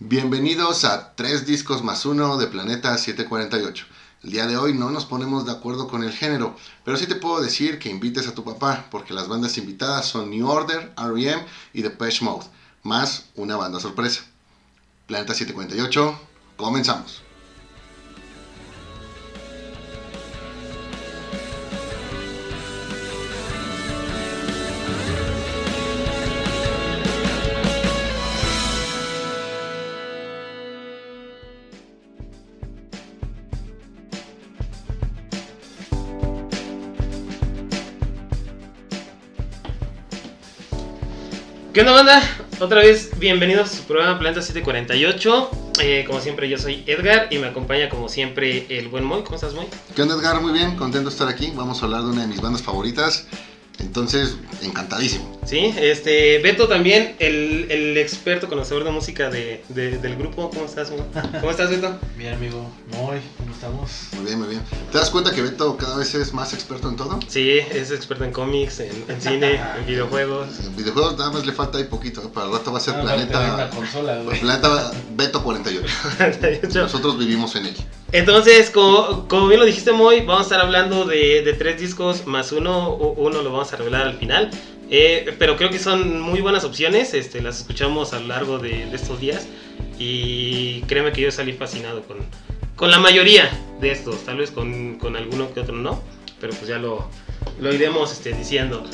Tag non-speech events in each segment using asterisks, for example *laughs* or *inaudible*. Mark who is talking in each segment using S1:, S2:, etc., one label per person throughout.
S1: Bienvenidos a Tres Discos más Uno de Planeta 748. El día de hoy no nos ponemos de acuerdo con el género, pero sí te puedo decir que invites a tu papá, porque las bandas invitadas son New Order, R.E.M. y Depeche Mode, más una banda sorpresa. Planeta 748, comenzamos.
S2: ¿Qué onda, banda? Otra vez, bienvenidos a su programa Planta 748. Eh, como siempre, yo soy Edgar y me acompaña, como siempre, el buen Moy. ¿Cómo estás, Moy?
S1: ¿Qué onda, Edgar? Muy bien, contento de estar aquí. Vamos a hablar de una de mis bandas favoritas. Entonces, encantadísimo.
S2: Sí, este, Beto también, el, el experto conocedor de música de, de- del grupo. ¿Cómo estás? ¿Cómo estás, Beto? *laughs*
S3: Bien, amigo. Muy, ¿cómo estamos?
S1: Muy bien, muy bien. ¿Te das cuenta que Beto cada vez es más experto en todo?
S2: Sí, es experto en cómics, en, en cine, *laughs* en videojuegos.
S1: En videojuegos nada más le falta ahí poquito, ¿eh? para el rato va a ser
S3: va a tener una
S1: Planeta. Planeta Beto 48. *laughs* Nosotros vivimos en él.
S2: Entonces, como, como bien lo dijiste, Moy, vamos a estar hablando de, de tres discos más uno. Uno lo vamos a revelar al final. Eh, pero creo que son muy buenas opciones. Este, las escuchamos a lo largo de, de estos días. Y créeme que yo salí fascinado con, con la mayoría de estos. Tal vez con, con alguno que otro no. Pero pues ya lo, lo iremos este, diciendo.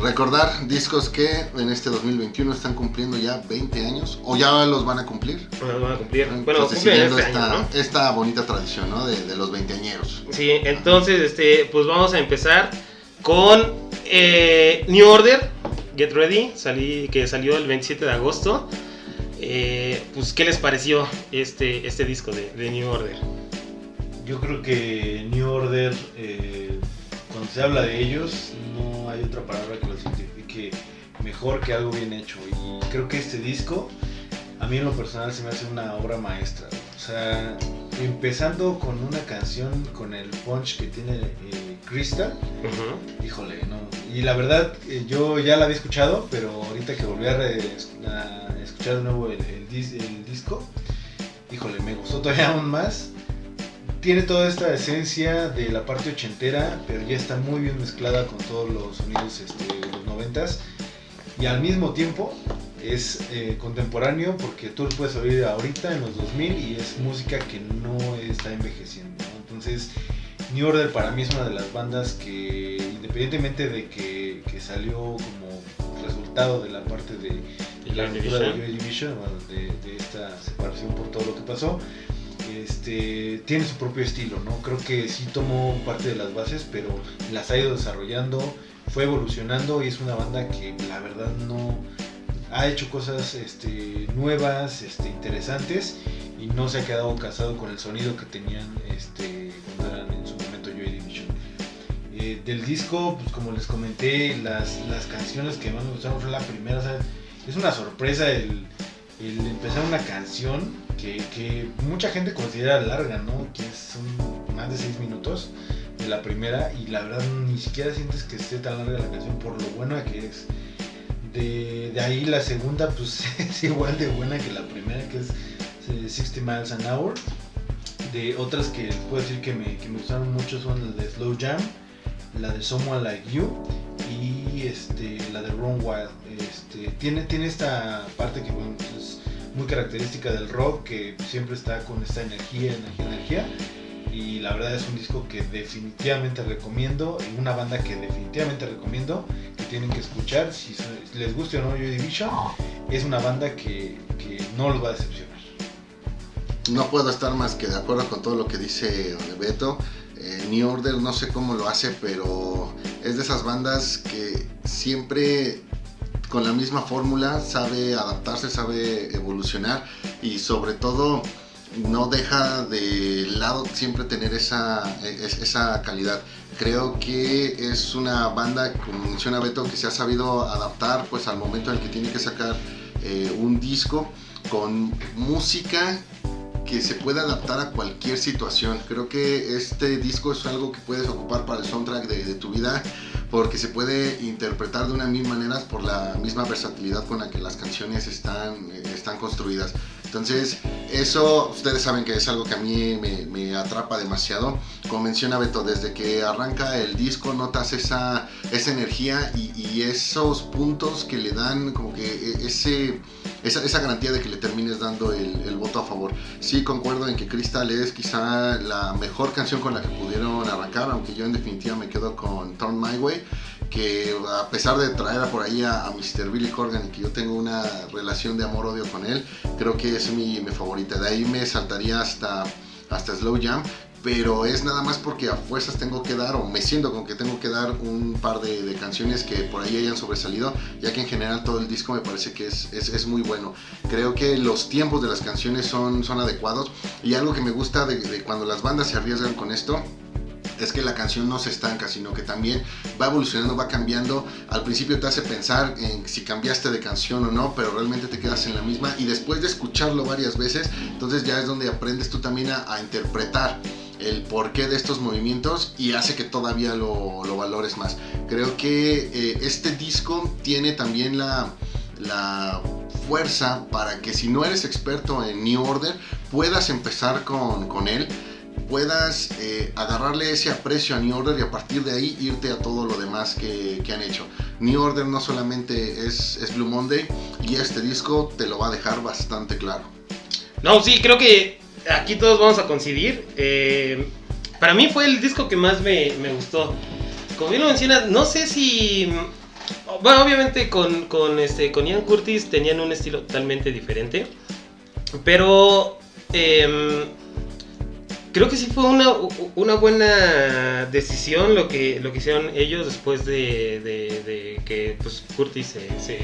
S1: Recordar discos que en este 2021 están cumpliendo ya 20 años o ya los van a cumplir.
S2: Bueno, van a cumplir. Bueno,
S1: Entonces, siguiendo
S2: este
S1: esta,
S2: año, ¿no?
S1: esta bonita tradición ¿no? de, de los veinteañeros.
S2: Sí, entonces, este, pues vamos a empezar con eh, New Order, Get Ready, salí, que salió el 27 de agosto. Eh, pues, ¿qué les pareció este, este disco de, de New Order?
S3: Yo creo que New Order, eh, cuando se habla de ellos, no hay otra palabra que los identifique mejor que algo bien hecho. Y creo que este disco, a mí en lo personal, se me hace una obra maestra. O sea, empezando con una canción con el punch que tiene eh, Crystal. Híjole, no. Y la verdad, eh, yo ya la había escuchado, pero ahorita que volví a, re- a escuchar de nuevo el, el dis- el disco, híjole, me gustó todavía aún más. Tiene toda esta esencia de la parte ochentera, pero ya está muy bien mezclada con todos los sonidos este, de los noventas. Y al mismo tiempo es eh, contemporáneo porque tú lo puedes oír ahorita en los 2000 y es música que no está envejeciendo. ¿no? Entonces, New Order para mí es una de las bandas que, independientemente de que, que salió como resultado de la parte de, de la ruptura de. Joy Division, de esta separación por todo lo que pasó, este, tiene su propio estilo, ¿no? Creo que sí tomó parte de las bases, pero las ha ido desarrollando, fue evolucionando y es una banda que la verdad no ha hecho cosas este, nuevas, este, interesantes y no se ha quedado casado con el sonido que tenían cuando eran en su momento Joy Division. Eh, del disco, pues como les comenté, las, canciones que más me gustaron fue la primera, es una sorpresa el, el empezar una canción que, que mucha gente considera larga, ¿no? Que son más de 6 minutos de la primera y la verdad ni siquiera sientes que esté tan larga la canción por lo buena que es. De, de ahí la segunda pues *laughs* es igual de buena que la primera que es eh, 60 Miles an Hour. De otras que puedo decir que me, que me gustaron mucho son las de Slow Jam, la de Someone Like You y este, la de Run Wild. Este, tiene, tiene esta parte que es muy característica del rock, que siempre está con esta energía, energía, energía. Y la verdad es un disco que definitivamente recomiendo, y una banda que definitivamente recomiendo, que tienen que escuchar, si les guste o no Joy Division, es una banda que, que no los va a decepcionar.
S1: No puedo estar más que de acuerdo con todo lo que dice Beto. Eh, New Order no sé cómo lo hace, pero es de esas bandas que siempre con la misma fórmula sabe adaptarse, sabe evolucionar y sobre todo no deja de lado siempre tener esa, es- esa calidad. Creo que es una banda, como menciona Beto, que se ha sabido adaptar pues al momento en el que tiene que sacar eh, un disco con música que se puede adaptar a cualquier situación. Creo que este disco es algo que puedes ocupar para el soundtrack de tu vida porque se puede interpretar de una mil maneras por la misma versatilidad con la que las canciones están, eh, están construidas. Entonces, eso ustedes saben que es algo que a mí me, atrapa demasiado. Como menciona Beto, desde que arranca el disco notas esa, esa energía y, esos puntos que le dan como que e, ese, esa, garantía de que le termines dando el, voto a favor. Sí, concuerdo en que Crystal es quizá la mejor canción con la que pudieron arrancar, aunque yo en definitiva me quedo con Turn My Way que a pesar de traer por ahí a, Mr. Billy Corgan y que yo tengo una relación de amor-odio con él, creo que es mi, favorita. De ahí me saltaría hasta, hasta Slow Jam, pero es nada más porque a fuerzas tengo que dar, o me siento con que tengo que dar un par de, canciones que por ahí hayan sobresalido, ya que en general todo el disco me parece que es, es, muy bueno. Creo que los tiempos de las canciones son, son adecuados y algo que me gusta de cuando las bandas se arriesgan con esto es que la canción no se estanca, sino que también va evolucionando, va cambiando. Al principio te hace pensar en si cambiaste de canción o no, pero realmente te quedas en la misma y después de escucharlo varias veces, entonces ya es donde aprendes tú también a, interpretar el porqué de estos movimientos y hace que todavía lo, valores más. Creo que eh, este disco tiene también la, la fuerza para que si no eres experto en New Order puedas empezar con, con él puedas eh, agarrarle ese aprecio a New Order y a partir de ahí irte a todo lo demás que, han hecho. New Order no solamente es, Blue Monday y este disco te lo va a dejar bastante claro.
S2: No, sí, creo que aquí todos vamos a coincidir. Eh, para mí fue el disco que más me, gustó. Como bien lo mencionas, no sé si... Bueno, obviamente con, con, este, con Ian Curtis tenían un estilo totalmente diferente. Pero... Em, creo que sí fue una, una buena decisión lo que, lo que hicieron ellos después de, que pues, Curtis se,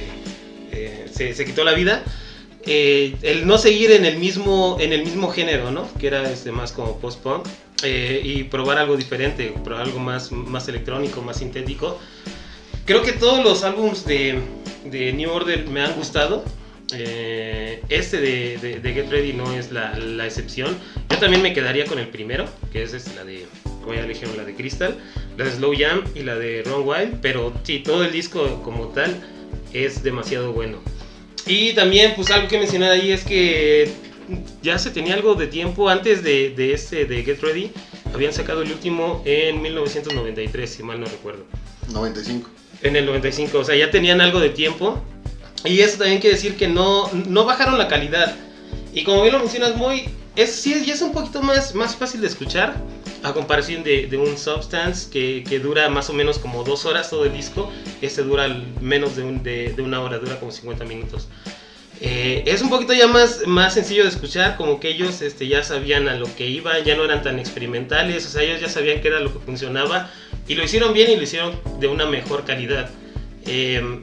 S2: eh, se, se, quitó la vida. Eh, el no seguir en el mismo, en el mismo género, ¿no? Que era este, más como post-punk. Eh, y probar algo diferente, probar algo más, más electrónico, más sintético. Creo que todos los álbumes de, de New Order me han gustado. Eh, este de, Get Ready no es la, excepción. Yo también me quedaría con el primero, que es este, la de, como ya dijeron, la de Crystal, la de Slow Jam y la de Ron Wild. Pero sí, todo el disco como tal es demasiado bueno. Y también, pues algo que mencionar ahí es que ya se tenía algo de tiempo antes de, de este de Get Ready. Habían sacado el último en 1993, si mal no recuerdo.
S1: 95.
S2: En el 95, o sea, ya tenían algo de tiempo y eso también quiere decir que no, no bajaron la calidad. Y como bien lo mencionas, muy, es, sí, es, es un poquito más, más fácil de escuchar a comparación de, de un Substance que, que, dura más o menos como dos horas todo el disco. Este dura menos de, un, de, de una hora, dura como 50 minutos. Eh, es un poquito ya más, más sencillo de escuchar, como que ellos este, ya sabían a lo que iban, ya no eran tan experimentales, o sea, ellos ya sabían qué era lo que funcionaba y lo hicieron bien y lo hicieron de una mejor calidad. Eh,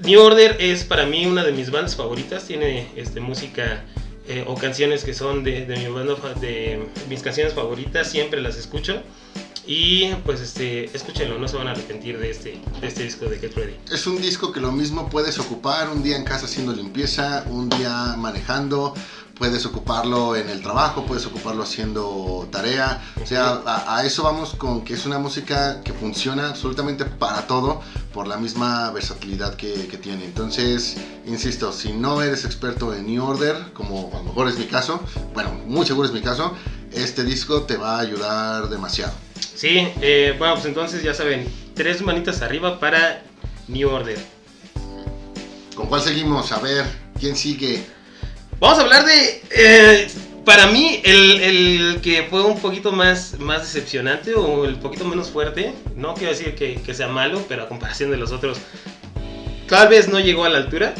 S2: New Order es para mí una de mis bandas favoritas. Tiene este, música eh, o canciones que son de, mi banda, de mis canciones favoritas. Siempre las escucho. Y pues este, escúchenlo, no se van a arrepentir de este, de este disco de Get Ready.
S1: Es un disco que lo mismo puedes ocupar un día en casa haciendo limpieza, un día manejando, puedes ocuparlo en el trabajo, puedes ocuparlo haciendo tarea. O sea, a, eso vamos con que es una música que funciona absolutamente para todo por la misma versatilidad que, tiene. Entonces, insisto, si no eres experto en New Order, como a lo mejor es mi caso, bueno, muy seguro es mi caso, este disco te va a ayudar demasiado.
S2: Sí, eh, bueno, pues entonces ya saben, tres manitas arriba para New Order.
S1: ¿Con cuál seguimos? A ver, ¿quién sigue?
S2: Vamos a hablar de. Eh, para mí, el, que fue un poquito más, más decepcionante o el poquito menos fuerte, no quiero decir que, sea malo, pero a comparación de los otros, tal vez no llegó a la altura.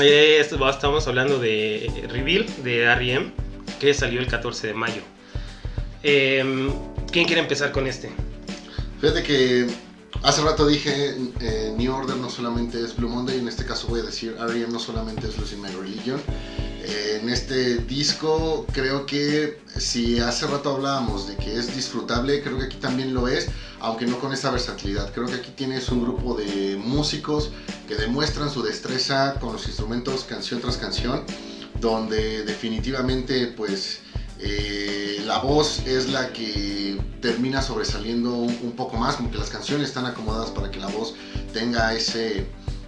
S2: Eh, estamos hablando de Reveal de R.E.M., que salió el 14 de mayo. Em, ¿Quién quiere empezar con este?
S1: Fíjate que Hace rato dije, eh, New Order no solamente es Blue Monday, en este caso voy a decir, R.E.M. no solamente es Lucy My Religion. Eh, en este disco creo que si hace rato hablábamos de que es disfrutable, creo que aquí también lo es, aunque no con esa versatilidad. Creo que aquí tienes un grupo de músicos que demuestran su destreza con los instrumentos canción tras canción, donde definitivamente pues eh, la voz es la que termina sobresaliendo un, poco más, como que las canciones están acomodadas para que la voz tenga ese,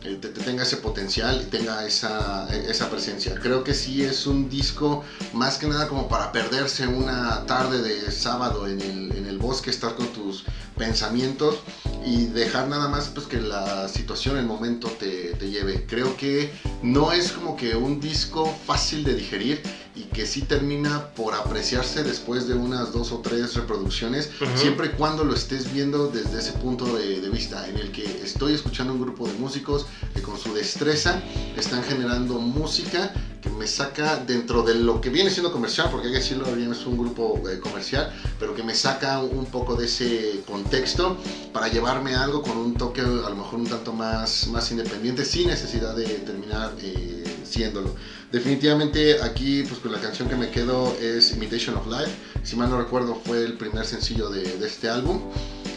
S1: eh, te- te tenga ese potencial y tenga esa, esa presencia. Creo que sí es un disco más que nada como para perderse una tarde de sábado en el, en el bosque, estar con tus pensamientos y dejar nada más pues que la situación, el momento te lleve. Creo que no es como que un disco fácil de digerir y que sí termina por apreciarse después de unas dos o tres reproducciones,
S2: Ujú.
S1: siempre y cuando lo estés viendo desde ese punto de, de vista, en el que estoy escuchando un grupo de músicos que con su destreza están generando música que me saca dentro de lo que viene siendo comercial, porque hay que decirlo, bien es un grupo eh, comercial, pero que me saca un poco de ese contexto para llevarme a algo con un toque a lo mejor un tanto más, más independiente, sin necesidad de terminar eh, siéndolo. Definitivamente aquí pues con la canción que me quedo es Imitation of Life, si mal no recuerdo fue el primer sencillo de, de este álbum.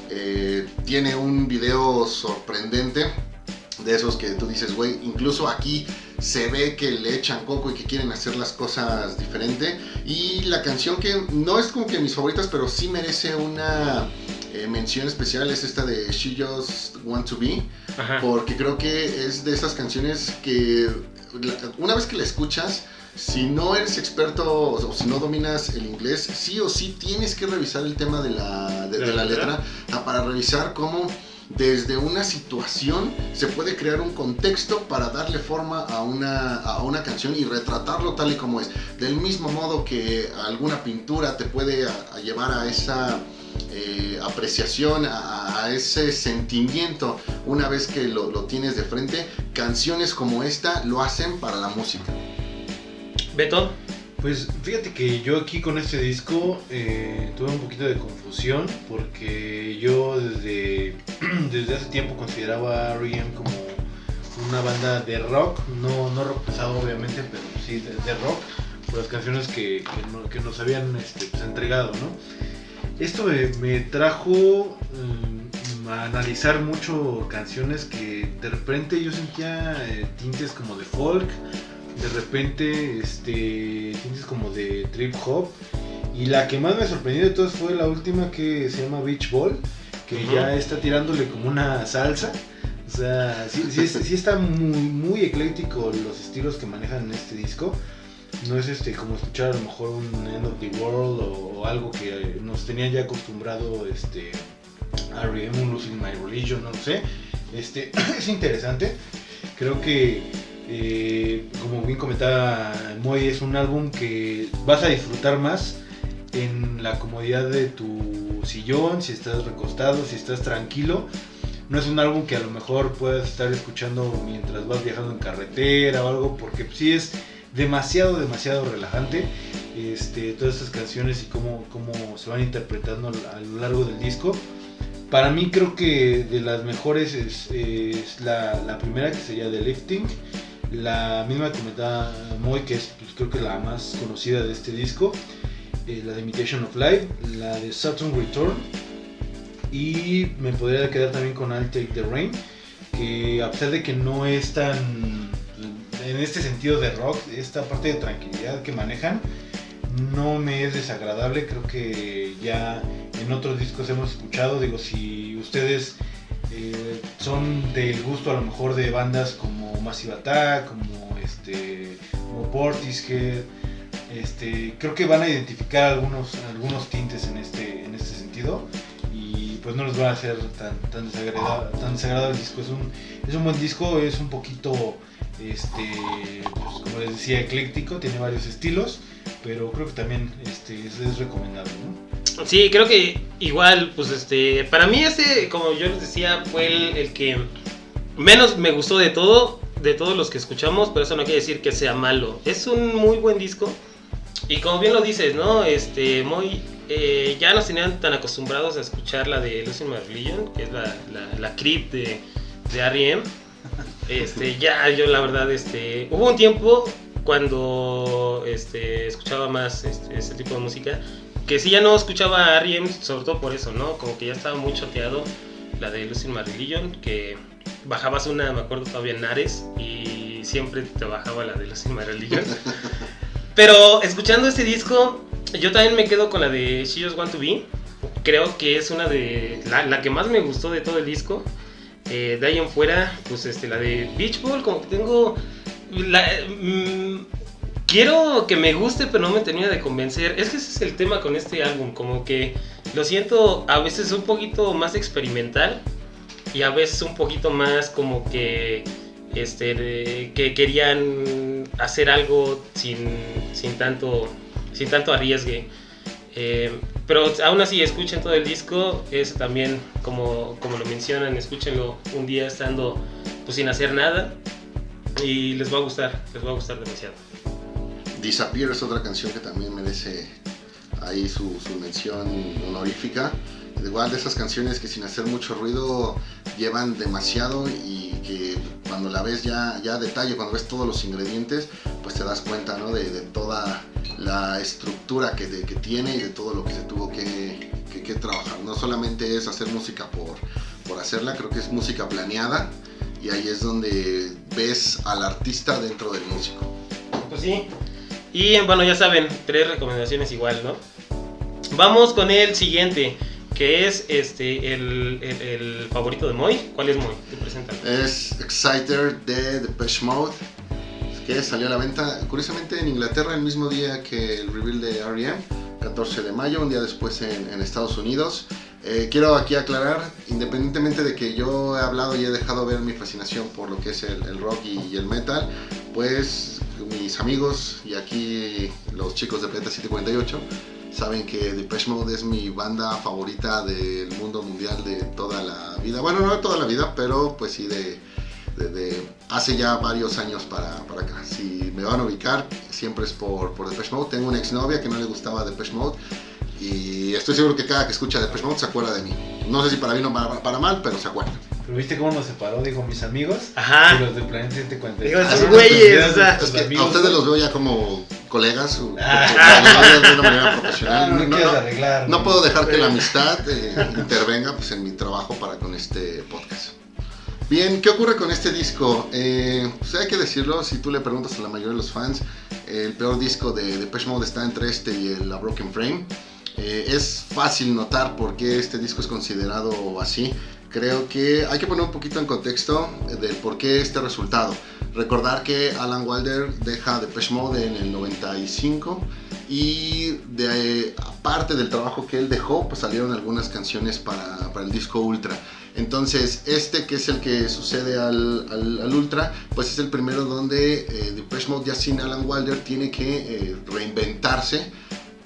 S1: Eh, tiene un video sorprendente de esos que tú dices, güey, incluso aquí se ve que le echan coco y que quieren hacer las cosas diferente. Y la canción que no es como que mis favoritas, pero sí merece una eh, mención especial es esta de She Just Want to Be,
S2: Ajá.
S1: porque creo que es de esas canciones que una vez que la escuchas, si no eres experto o si no dominas el inglés, sí o sí tienes que revisar el tema de la, de,
S2: ¿De
S1: de
S2: la letra?
S1: para revisar cómo desde una situación se puede crear un contexto para darle forma a una, a una canción y retratarlo tal y como es. Del mismo modo que alguna pintura te puede a- a llevar a esa eh, apreciación, a, a ese sentimiento una vez que lo, lo tienes de frente, canciones como esta lo hacen para la música.
S2: Beto,
S3: Pues fíjate que yo aquí con este disco eh, tuve un poquito de confusión porque yo desde, *clears throat* desde hace tiempo consideraba a R.E.M. como una banda de rock, no, no rock pesado obviamente, pero sí de, de rock, por las canciones que, que no- que nos habían este, pues, entregado, ¿no? Esto me, me trajo mm, a analizar mucho canciones que de repente yo sentía eh, tintes como de folk, de repente este tintes como de trip hop. Y la que más me sorprendió de todas fue la última que se llama Beach Ball que ya está tirándole como una salsa. O sea sí, sí, es- sí está muy muy ecléctico los estilos que manejan en este disco no es este como escuchar a lo mejor un End of the World o, algo que nos tenía ya acostumbrado este R.E.M. Losing My Religion no lo sé este *clears throat* es interesante creo que eh, como bien comentaba Moy, es un álbum que vas a disfrutar más en la comodidad de tu sillón, si estás recostado, si estás tranquilo. No es un álbum que a lo mejor puedas estar escuchando mientras vas viajando en carretera o algo, porque sí es demasiado, demasiado relajante. Este, todas estas canciones y cómo, cómo se van interpretando a lo largo del disco. Para mí creo que de las mejores es, es la, la primera que sería The Lifting. La misma que comentaba Moy, que es pues, creo que la más conocida de este disco. eh, la de Imitation of Life. La de Saturn Return. Y me podría quedar también con I'll Take the Rain. Que a pesar de que no es tan... En este sentido de rock, esta parte de tranquilidad que manejan, no me es desagradable. Creo que ya en otros discos hemos escuchado. Digo, si ustedes eh, son del gusto a lo mejor de bandas como Massive Attack, como este, como Portishead, este, creo que van a identificar algunos, algunos tintes en este, en este sentido y pues no les va a hacer tan, tan, desagrada- tan desagradable el disco. Es un, es un buen disco, es un poquito, este, pues, como les decía, ecléctico, tiene varios estilos, pero creo que también este, es, es recomendable. ¿no?
S2: Sí, creo que igual, pues este, para mí este, como yo les decía, fue el, el que menos me gustó de todo, de todos los que escuchamos, pero eso no quiere decir que sea malo. Es un muy buen disco y como bien lo dices, ¿no? Este, muy, eh, ya nos tenían tan acostumbrados a escuchar la de My Religion, que es la, la, la creep de, de R.E.M. *laughs* Este, ya yo la verdad, este, hubo un tiempo cuando este, escuchaba más este, este tipo de música que sí ya no escuchaba a R.E.M. sobre todo por eso, ¿no? Como que ya estaba muy choteado la de My Religion, que bajabas una, me acuerdo todavía en Ares y siempre te bajaba la de My Religion. *laughs* Pero escuchando este disco, yo también me quedo con la de She Just Want to Be. Creo que es una de la, la que más me gustó de todo el disco. Eh, en fuera, pues este, la de Beach Ball, como que tengo... La, mm, quiero que me guste, pero no me termina de convencer. Es que ese es el tema con este álbum, como que lo siento a veces un poquito más experimental y a veces un poquito más como que este que querían hacer algo sin, sin tanto sin tanto arriesgue. Eh, pero aún así, escuchen todo el disco. Es también, como, como lo mencionan, escúchenlo un día estando pues, sin hacer nada. Y les va a gustar, les va a gustar demasiado.
S1: Disappear es otra canción que también merece ahí su, su mención honorífica. Igual de esas canciones que sin hacer mucho ruido llevan demasiado y que cuando la ves ya, ya a detalle, cuando ves todos los ingredientes, pues te das cuenta ¿no? de, de toda la estructura que, de, que, tiene y de todo lo que se tuvo que, que, que, trabajar. No solamente es hacer música por, por hacerla, creo que es música planeada y ahí es donde ves al artista dentro del músico.
S2: Pues sí. Y bueno, ya saben, tres recomendaciones igual, ¿no? Vamos con el siguiente que es este el, el, favorito de Moy. ¿Cuál es Moy? Te presentan.
S1: Es Exciter de Depeche Mode, que salió a la venta curiosamente en Inglaterra el mismo día que el reveal de R.E.M., 14 de mayo, un día después en, en Estados Unidos. Eh, quiero aquí aclarar, independientemente de que yo he hablado y he dejado ver mi fascinación por lo que es el, el rock y, y, el metal, pues mis amigos y aquí los chicos de Planeta 748 saben que Depeche Mode es mi banda favorita del mundo mundial de toda la vida. Bueno, no de toda la vida, pero pues sí de, de, de hace ya varios años para, para, acá. Si me van a ubicar, siempre es por, por Depeche Mode. Tengo una exnovia que no le gustaba Depeche Mode y estoy seguro que cada que escucha Depeche Mode se acuerda de mí. No sé si para bien o para, para mal, pero se acuerda.
S3: Pero viste cómo nos separó, digo, mis amigos
S2: Ajá.
S3: y los de Planeta 740.
S2: Digo, esos güeyes, o sea.
S1: Es que a ustedes los veo ya como colegas, o, ah. de una manera profesional.
S3: Ah, no,
S1: no,
S3: arreglar,
S1: no, puedo dejar que la amistad eh, intervenga pues, en mi trabajo para con este podcast. Bien, ¿qué ocurre con este disco? Eh, pues hay que decirlo, si tú le preguntas a la mayoría de los fans, el peor disco de Depeche Mode está entre este y el A Broken Frame. Eh, es fácil notar por qué este disco es considerado así. Creo que hay que poner un poquito en contexto del por qué este resultado. Recordar que Alan Wilder deja Depeche Mode en el 95 y de, aparte del trabajo que él dejó, pues salieron algunas canciones para, para el disco Ultra. Entonces, este que es el que sucede al, al, Ultra, pues es el primero donde eh, Depeche Mode ya sin Alan Wilder tiene que eh, reinventarse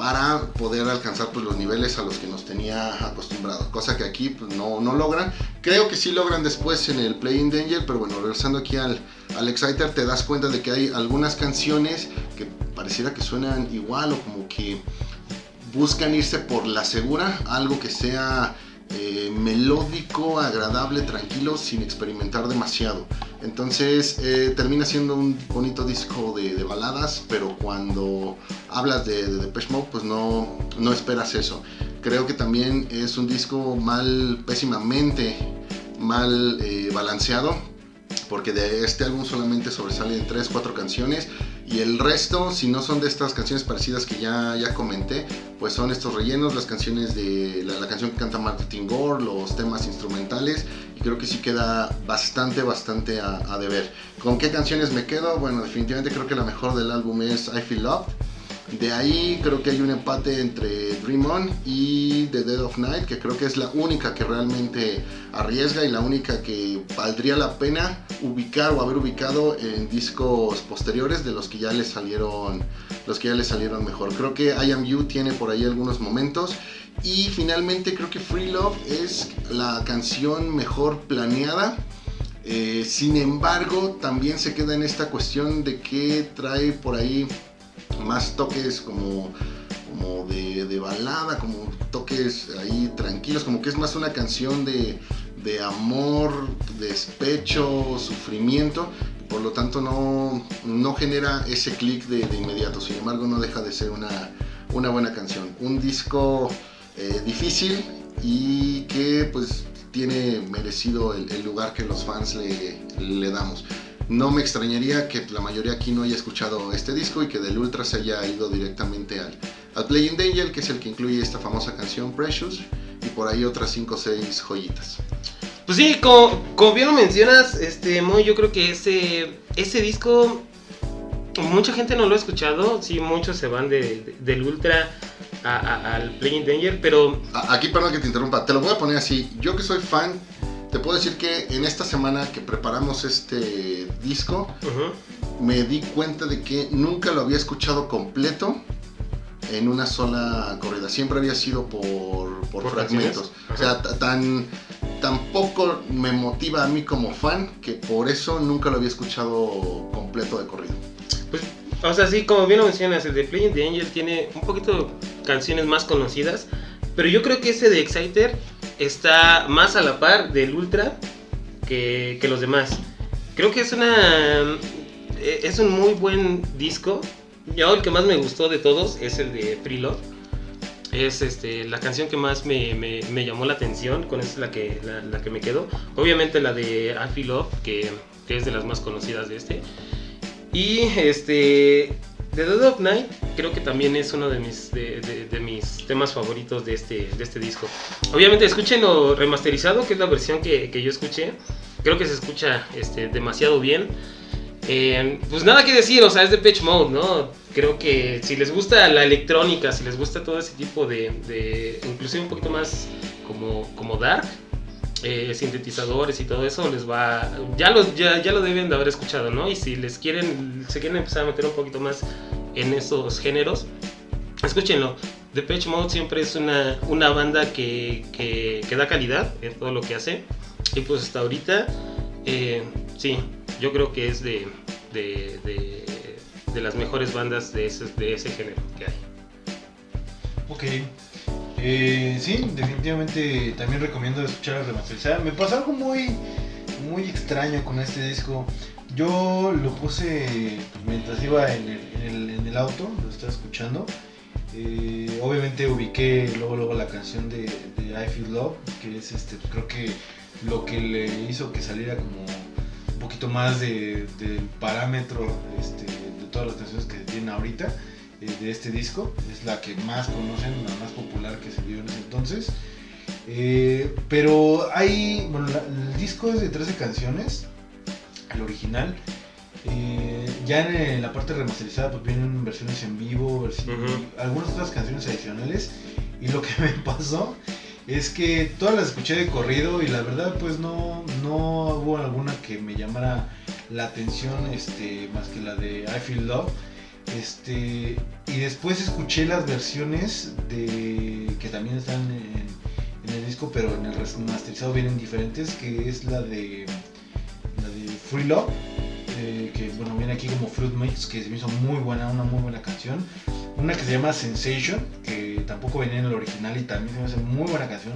S1: para poder alcanzar pues, los niveles a los que nos tenía acostumbrados, cosa que aquí pues, no, no logran. Creo que sí logran después en el Playing Danger, pero bueno, regresando aquí al, al Exciter, te das cuenta de que hay algunas canciones que pareciera que suenan igual o como que buscan irse por la segura, algo que sea eh, melódico, agradable, tranquilo, sin experimentar demasiado. Entonces eh, termina siendo un bonito disco de, baladas, pero cuando hablas de, de pues no, no esperas eso. Creo que también es un disco mal, pésimamente mal eh, balanceado, porque de este álbum solamente sobresalen 3, 4 canciones y el resto, si no son de estas canciones parecidas que ya, ya comenté, pues son estos rellenos, las canciones de la, canción que canta Martin Gore, los temas instrumentales y creo que sí queda bastante, bastante a, a deber. ¿Con qué canciones me quedo? Bueno, definitivamente creo que la mejor del álbum es I Feel Love. De ahí creo que hay un empate entre Dream On y The Dead of Night, que creo que es la única que realmente arriesga y la única que valdría la pena ubicar o haber ubicado en discos posteriores de los que ya le salieron los que ya le salieron mejor. Creo que I Am You tiene por ahí algunos momentos y finalmente creo que Free Love es la canción mejor planeada. Eh, sin embargo, también se queda en esta cuestión de que trae por ahí más toques como, como de, balada, como toques ahí tranquilos, como que es más una canción de, de amor, despecho, sufrimiento, por lo tanto no, no genera ese clic de, de, inmediato, sin embargo no deja de ser una, una buena canción. Un disco eh, difícil y que pues tiene merecido el, el lugar que los fans le, le damos. No me extrañaría que la mayoría aquí no haya escuchado este disco y que del Ultra se haya ido directamente al, al Playing Danger, que es el que incluye esta famosa canción Precious, y por ahí otras 5 o 6 joyitas.
S2: Pues sí, como, como bien lo mencionas, este, Moy, yo creo que ese, ese disco, mucha gente no lo ha escuchado, sí, muchos se van de, de- del Ultra a- a- al Playing Danger, pero
S1: Aquí, perdón que te interrumpa, te lo voy a poner así. Yo que soy fan, te puedo decir que en esta semana que preparamos este disco, me di cuenta de que nunca lo había escuchado completo en una sola corrida. Siempre había sido por, por,
S2: ¿Por
S1: fragmentos. O sea, tan tampoco me motiva a mí como fan que por eso nunca lo había escuchado completo de corrido.
S2: pues, o sea, sí, como bien lo mencionas, el de Playing Danger tiene un poquito canciones más conocidas, pero yo creo que ese de Exciter está más a la par del Ultra que, que los demás. Creo que es una eh, es un muy buen disco. Yo el que más me gustó de todos es el de Free Love. Es este, la canción que más me, me- me llamó la atención, con esa es la que, la, que me quedo. Obviamente la de I Love, que, que es de las más conocidas de este. Y este, The Dead of Night creo que también es uno de mis, de, de- de mis temas favoritos de este, de este disco. Obviamente escuchen lo remasterizado, que es la versión que, que yo escuché. Creo que se escucha este, demasiado bien. Eh, pues nada que decir, o sea, es de Pitch Mode, ¿no? Creo que si les gusta la electrónica, si les gusta todo ese tipo de, de inclusive un poquito más como, como dark, eh, sintetizadores y todo eso, les va, ya, los, ya, ya lo deben de haber escuchado, ¿no? Y si les quieren, se quieren empezar a meter un poquito más en esos géneros, escúchenlo. Depeche Mode siempre es una, una banda que, que, da calidad en todo lo que hace. Y pues hasta ahorita, eh, sí, yo creo que es de, de, de, de las mejores bandas de ese, de ese género que hay.
S3: Ok. Eh, sí, definitivamente también recomiendo escuchar la remasterizada. Me pasó algo muy, muy extraño con este disco. Yo lo puse mientras iba en el, en el- auto, lo estaba escuchando. Eh, obviamente ubiqué luego, luego la canción de, I Feel Love, que es este, creo que lo que le hizo que saliera como un poquito más de- del parámetro este, de todas las canciones que tienen ahorita eh, de este disco. Es la que más conocen, la más popular que se dio en ese entonces. Eh, pero hay, bueno, la- el disco es de 13 canciones, el original. Eh, ya en, la parte remasterizada pues vienen versiones en vivo, algunas otras canciones adicionales. Y lo que *laughs* me pasó es que todas las escuché de corrido y la verdad pues no, no hubo alguna que me llamara la atención este, más que la de I Feel Love. Este, y después escuché las versiones de que también están en, en el disco, pero en el remasterizado vienen diferentes, que es la de la de Free Love, eh, que bueno viene aquí como Fruit Mix, que se me hizo muy buena, una muy buena canción. Una que se llama Sensation, que tampoco venía en el original y también se me hace muy buena canción.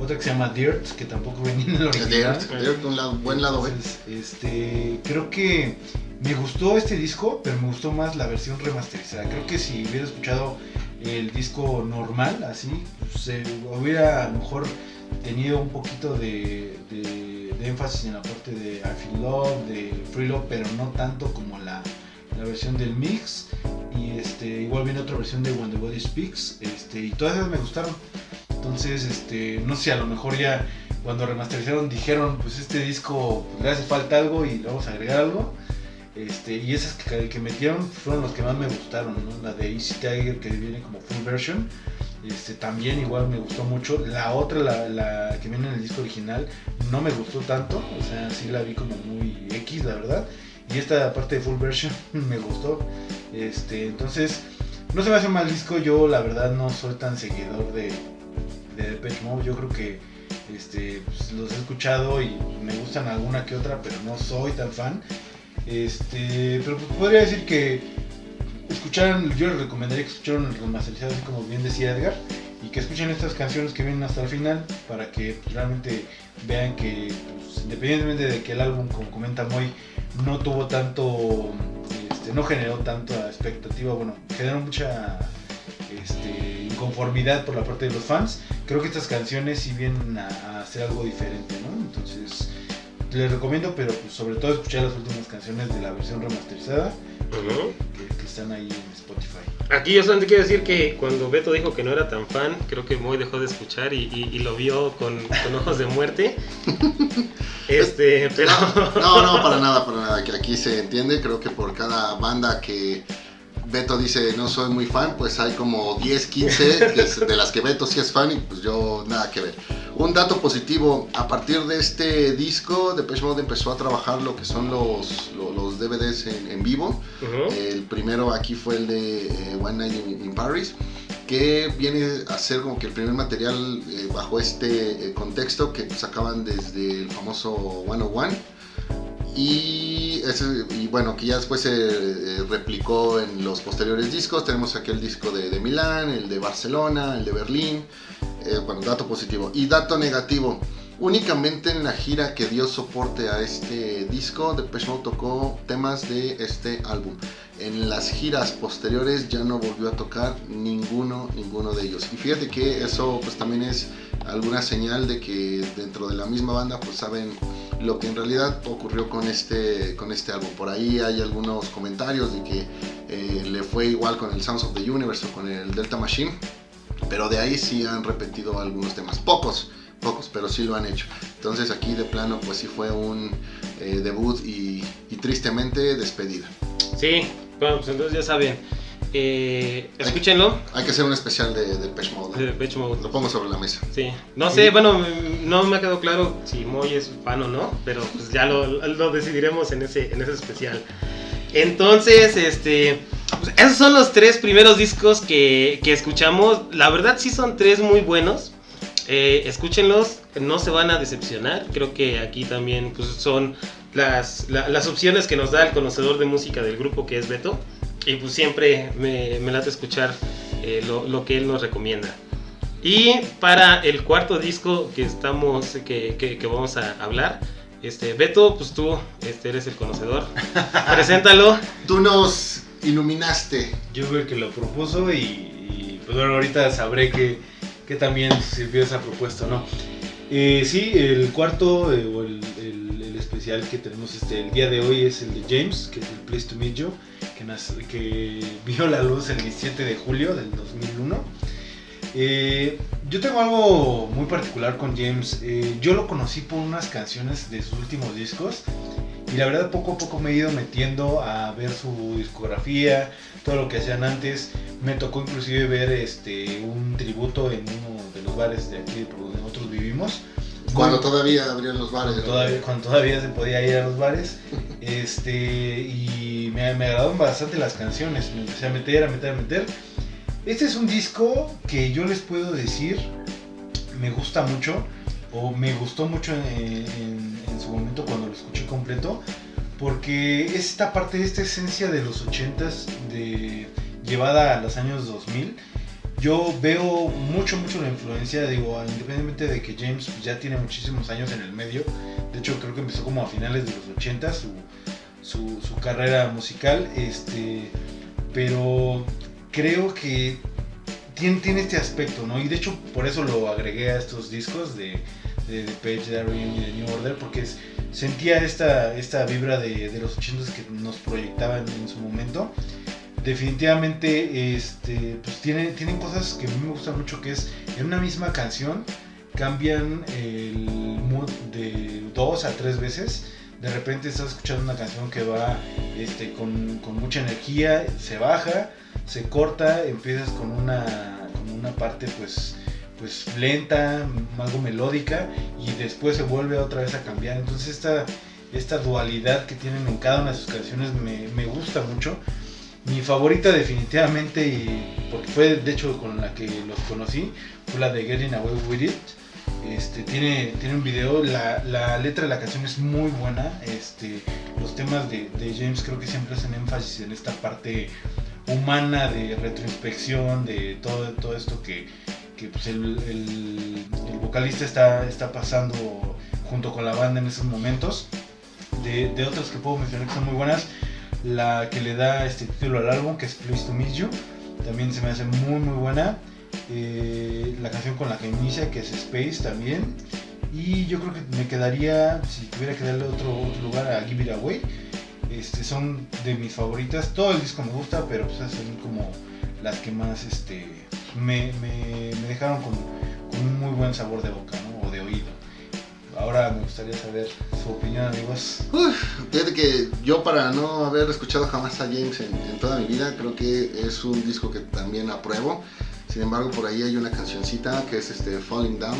S3: Otra que se llama Dirt, que tampoco venía en el original.
S1: Dirt, Dirt, un lado, buen lado B.
S3: Entonces, este, creo que me gustó este disco, pero me gustó más la versión remasterizada. Creo que si hubiera escuchado el disco normal, así, pues, se hubiera a lo mejor tenido un poquito de énfasis en la parte de I Feel Love, de Free Love, pero no tanto como la, la versión del mix. Y este, igual viene otra versión de When the Body Speaks, este, y todas esas me gustaron. Entonces, este, no sé, a lo mejor ya cuando remasterizaron dijeron, pues este disco pues, le hace falta algo y le vamos a agregar algo. Este, y esas que, que metieron fueron los que más me gustaron, ¿no? La de Easy Tiger que viene como full version. Este, también igual me gustó mucho. La otra, la, la que viene en el disco original, no me gustó tanto. O sea, sí la vi como muy X, la verdad. Y esta parte de full version *laughs* me gustó. Este, entonces, no se me hace mal disco. Yo, la verdad, no soy tan seguidor de, de Depeche Mode. Yo creo que este, pues, los he escuchado y me gustan alguna que otra, pero no soy tan fan. Este, pero podría decir que escucharan, yo les recomendaría que escucharan el remasterizado, así como bien decía Edgar, y que escuchen estas canciones que vienen hasta el final para que pues, realmente vean que, pues, independientemente de que el álbum, como comenta Moy, no tuvo tanto, este, no generó tanta expectativa, bueno, generó mucha este, inconformidad por la parte de los fans. Creo que estas canciones sí vienen a, a hacer algo diferente, ¿no? Entonces, les recomiendo, pero pues, sobre todo escuchar las últimas canciones de la versión remasterizada, que, que están ahí en Spotify.
S2: Aquí yo solamente quiero decir que cuando Beto dijo que no era tan fan, creo que Moy dejó de escuchar y, y- y lo vio con, con ojos de muerte. *laughs* Este, pero...
S1: No, no, para nada, para nada. Que aquí se entiende. Creo que por cada banda que Beto dice no soy muy fan, pues hay como 10, 15 que es- de las que Beto sí es fan y pues yo nada que ver. Un dato positivo, a partir de este disco, Depeche Mode empezó a trabajar lo que son los, lo- los, DVDs en, en vivo. El primero aquí fue el de eh, One Night in, in Paris, que viene a ser como que el primer material eh, bajo este eh, contexto que sacaban desde el famoso 101. Y, ese- y bueno, que ya después se replicó en los posteriores discos. Tenemos aquí el disco de, de Milán, el de Barcelona, el de Berlín. Eh, bueno, dato positivo. Y dato negativo. Únicamente en la gira que dio soporte a este disco, Depeche Mode tocó temas de este álbum. En las giras posteriores ya no volvió a tocar ninguno, ninguno de ellos. Y fíjate que eso pues también es alguna señal de que dentro de la misma banda pues saben lo que en realidad ocurrió con este, con este álbum. Por ahí hay algunos comentarios de que eh, le fue igual con el Sounds of the Universe o con el Delta Machine. Pero de ahí sí han repetido algunos temas. Pocos, pocos, pero sí lo han hecho. Entonces aquí de plano pues sí fue un eh, debut y, y tristemente despedida.
S2: Sí, bueno, pues entonces ya saben. Eh, escúchenlo,
S1: Hay que hacer un especial de, de Depeche Mode.
S2: de Depeche Mode.
S1: Lo pongo sobre la mesa.
S2: Sí, no sé, bueno, no me ha quedado claro si Moy es fan o no, pero pues ya lo, lo decidiremos en ese, en ese especial. Entonces, este, pues, esos son los tres primeros discos que, que escuchamos. La verdad sí son tres muy buenos. Eh, escúchenlos, no se van a decepcionar. Creo que aquí también pues, son las, la- las opciones que nos da el conocedor de música del grupo que es Beto. Y pues siempre me, me late escuchar eh, lo, lo que él nos recomienda. Y para el cuarto disco que estamos, que, que- que vamos a hablar, este, Beto, pues tú este, eres el conocedor. *laughs* Preséntalo.
S1: Tú nos iluminaste.
S3: Yo fui el que lo propuso y, pues bueno, ahorita sabré que, que también sirvió esa propuesta, ¿no? Eh, sí, el cuarto eh, o el, el- el especial que tenemos este, el día de hoy es el de James, que es el Place to Meet You, que, nace- que *laughs* vio la luz el 17 de julio del 2001. Eh, yo tengo algo muy particular con James. Eh, yo lo conocí por unas canciones de sus últimos discos. Y la verdad poco a poco me he ido metiendo a ver su discografía, todo lo que hacían antes. Me tocó inclusive ver este un tributo en uno de los bares de aquí por donde nosotros vivimos.
S1: Cuando
S3: Muy-
S1: todavía abrían los bares.
S3: cuando todavía, cuando todavía se podía ir a los bares. *laughs* Este, y me, me agradaron bastante las canciones. Me empecé a meter, a meter, a meter. Este es un disco que yo les puedo decir, me gusta mucho, o me gustó mucho en, en- en su momento cuando lo escuché completo, porque es esta parte, esta esencia de los 80s, de, llevada a los años 2000. Yo veo mucho, mucho la influencia, digo, independientemente de que James ya tiene muchísimos años en el medio, de hecho creo que empezó como a finales de los 80 su, su, su carrera musical, este, pero creo que tiene, tiene este aspecto, ¿no? Y de hecho por eso lo agregué a estos discos de, de, Page, de y de New Order, porque sentía esta, esta vibra de, de los 80 que nos proyectaban en su momento. Definitivamente este, pues tiene, tienen cosas que a mí me gustan mucho, que es en una misma canción cambian el mood de dos a tres veces. De repente estás escuchando una canción que va este, con, con mucha energía, se baja, se corta, empiezas con una, con una parte pues, pues lenta, algo melódica y después se vuelve otra vez a cambiar. Entonces esta, esta dualidad que tienen en cada una de sus canciones me, me gusta mucho. Mi favorita definitivamente, y porque fue de hecho con la que los conocí, fue la de Getting Away With It. Este, tiene, tiene un video, la, la letra de la canción es muy buena. Este, los temas de, de James creo que siempre hacen énfasis en esta parte humana de retroinspección, de todo, todo esto que, que, pues, el, el- vocalista está, está pasando junto con la banda en esos momentos. De, otras que puedo mencionar que son muy buenas, la que le da este título al álbum, que es Place to Meet You, también se me hace muy muy buena. Eh, la canción con la que inicia, que es Space también. Y yo creo que me quedaría, si tuviera que darle otro, otro lugar a Give It Away. Este, son de mis favoritas. Todo el disco me gusta, pero pues son como las que más este, me, dejaron con, un muy buen sabor de boca o de oído. Ahora me gustaría saber su opinión, amigos.
S1: Uf, fíjate que yo para no haber escuchado jamás a James en, en, toda mi vida, creo que es un disco que también apruebo. Sin embargo, por ahí hay una cancioncita que es este Falling Down.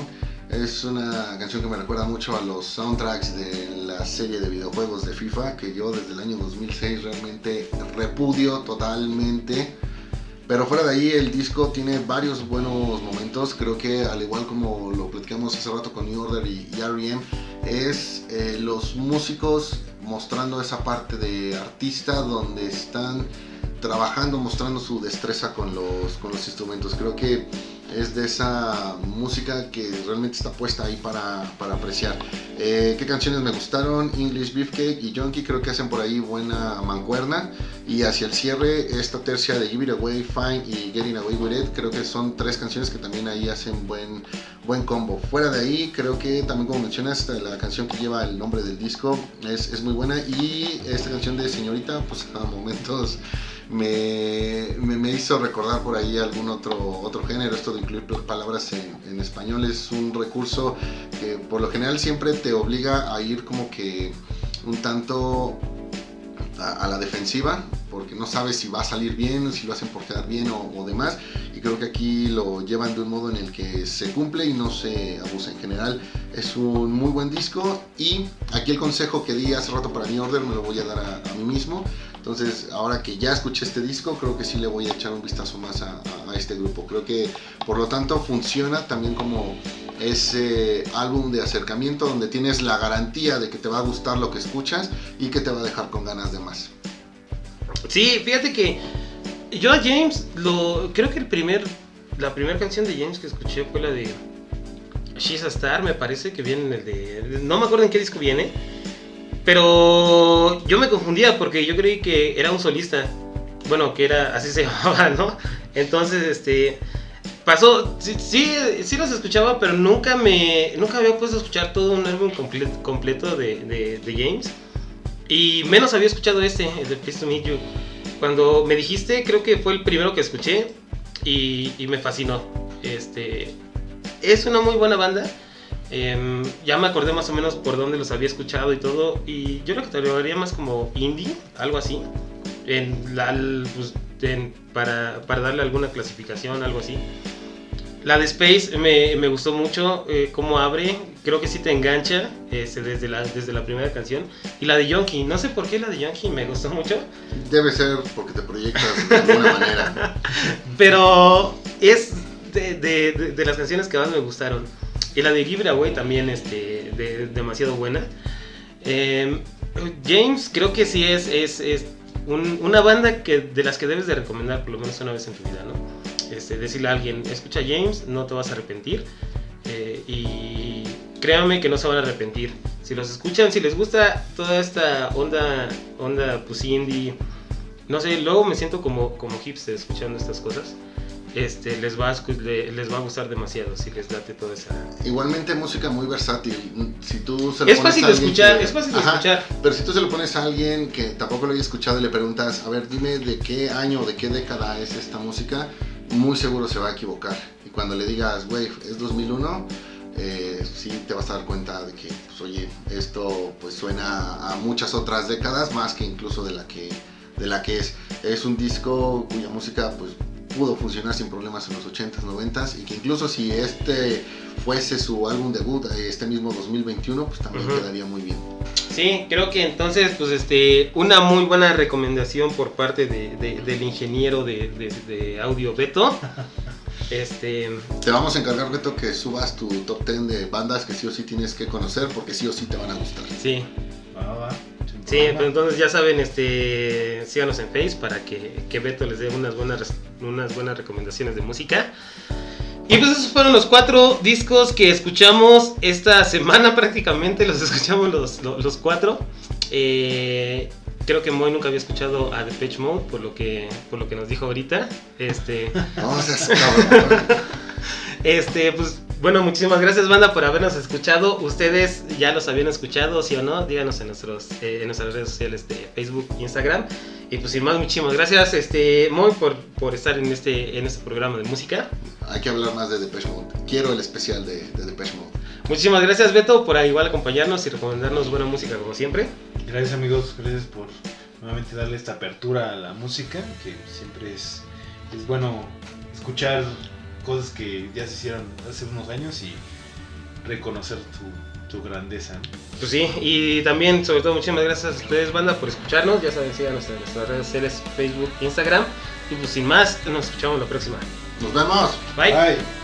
S1: Es una canción que me recuerda mucho a los soundtracks de la serie de videojuegos de FIFA, que yo desde el año 2006 realmente repudio totalmente. Pero fuera de ahí el disco tiene varios buenos momentos. Creo que al igual como lo platicamos hace rato con New Order y, y R.E.M., es eh, los músicos mostrando esa parte de artista donde están trabajando, mostrando su destreza con los, con los instrumentos. Creo que es de esa música que realmente está puesta ahí para, para apreciar. Eh, ¿Qué canciones me gustaron? English Beefcake y Junkie creo que hacen por ahí buena mancuerna. Y hacia el cierre, esta tercia de Give It Away, Fine y Getting Away With It, creo que son tres canciones que también ahí hacen buen, buen combo. Fuera de ahí, creo que también como mencionas, la canción que lleva el nombre del disco es, es muy buena. Y esta canción de Señorita, pues a momentos me, me, hizo recordar por ahí algún otro, otro género. Esto de incluir palabras en, español es un recurso que por lo general siempre te obliga a ir como que un tanto a, la defensiva, porque no sabes si va a salir bien, si lo hacen por quedar bien o, demás. Y creo que aquí lo llevan de un modo en el que se cumple y no se abusa. En general es un muy buen disco. Y aquí el consejo que di hace rato para New Order me lo voy a dar a mí mismo. Entonces, ahora que ya escuché este disco, creo que sí le voy a echar un vistazo más a, este grupo. Creo que, por lo tanto, funciona también como ese álbum de acercamiento donde tienes la garantía de que te va a gustar lo que escuchas y que te va a dejar con ganas de más.
S2: Sí, fíjate que yo a James, lo, creo que el primer, la primera canción de James que escuché fue la de She's a Star, me parece que viene en el de... No me acuerdo en qué disco viene pero yo me confundía porque yo creí que era un solista. Bueno, que era así se *laughs* llamaba, ¿no? Entonces, este pasó, sí, sí, sí, los escuchaba, pero nunca me nunca había puesto a escuchar todo un álbum completo, completo de, de, de, James. Y menos había escuchado este, el de Please to Meet You. Cuando me dijiste, creo que fue el primero que escuché y, y me fascinó. Este es una muy buena banda. Eh, ya me acordé más o menos por dónde los había escuchado y todo. Y yo lo catalogaría más como indie, algo así. En la, pues, en, para, para, darle alguna clasificación, algo así. La de Space me, me gustó mucho, eh, cómo abre, creo que sí te engancha este, desde, la, desde la primera canción. Y la de Yonky, no sé por qué la de Yonky me gustó mucho.
S1: Debe ser porque te proyectas de alguna *laughs* manera.
S2: Pero es de, de, de, de las canciones que más me gustaron. Y la de Give It Away también este, de, demasiado buena. Eh, James creo que sí es, es, es un, una banda que, de las que debes de recomendar por lo menos una vez en tu vida, ¿no? Este, decirle a alguien, escucha James, no te vas a arrepentir. Eh, y créanme que no se van a arrepentir. Si los escuchan, si les gusta toda esta onda, onda pues indie, no sé, luego me siento como, como hipster escuchando estas cosas este, les, va a, les va a gustar demasiado si les date toda esa...
S1: Igualmente música muy versátil. Si tú se lo
S2: es
S1: pones
S2: fácil
S1: a
S2: de escuchar,
S1: que-
S2: es fácil de escuchar.
S1: Pero si tú se lo pones a alguien que tampoco lo haya escuchado y le preguntas, a ver, dime de qué año o de qué década es esta música, muy seguro se va a equivocar. Y cuando le digas, güey, es 2001, eh, sí te vas a dar cuenta de que, pues, oye, esto pues suena a muchas otras décadas, más que incluso de la que, de la que es. Es un disco cuya música pues pudo funcionar sin problemas en los 80s, 90s y que incluso si este fuese su álbum debut eh, este mismo 2021, pues también quedaría muy bien.
S2: Sí, creo que entonces, pues este, una muy buena recomendación por parte de, de- del ingeniero de, de- de audio Beto. *laughs* Este,
S1: Te vamos a encargar, Beto, que subas tu top 10 de bandas que sí o sí tienes que conocer porque sí o sí te van a gustar.
S2: sí,
S3: Va, va, sin
S2: sí, pues entonces ya saben, este, síganos en Face para que, que Beto les dé unas buenas, unas buenas recomendaciones de música. Y pues esos fueron los cuatro discos que escuchamos esta semana *laughs* prácticamente, los escuchamos los, los, los cuatro. Eh, creo que Moy nunca había escuchado a Depeche Mode por lo que, por lo que nos dijo ahorita. Este,
S1: No seas cabrón.
S2: Este, pues Bueno, muchísimas gracias, banda, por habernos escuchado. Ustedes ya los habían escuchado, sí o no. Díganos en, nuestros, eh, en nuestras redes sociales de Facebook e Instagram. Y pues sin más, muchísimas gracias, este, Moy, por, por estar en este, en este programa de música.
S1: Hay que hablar más de Depeche Mode. Quiero el especial de, de Depeche Mode.
S2: Muchísimas gracias, Beto, por igual acompañarnos y recomendarnos buena música como siempre.
S3: Gracias amigos, gracias por nuevamente darle esta apertura a la música, que siempre es, es bueno escuchar cosas que ya se hicieron hace unos años y reconocer tu, tu grandeza. ¿no?
S2: Pues sí, y también, sobre todo, muchísimas gracias a ustedes, banda, por escucharnos. Ya saben, síganos en nuestras redes sociales, Facebook, Instagram. Y pues sin más, nos escuchamos la próxima.
S1: Nos vemos.
S2: Bye.
S3: Bye.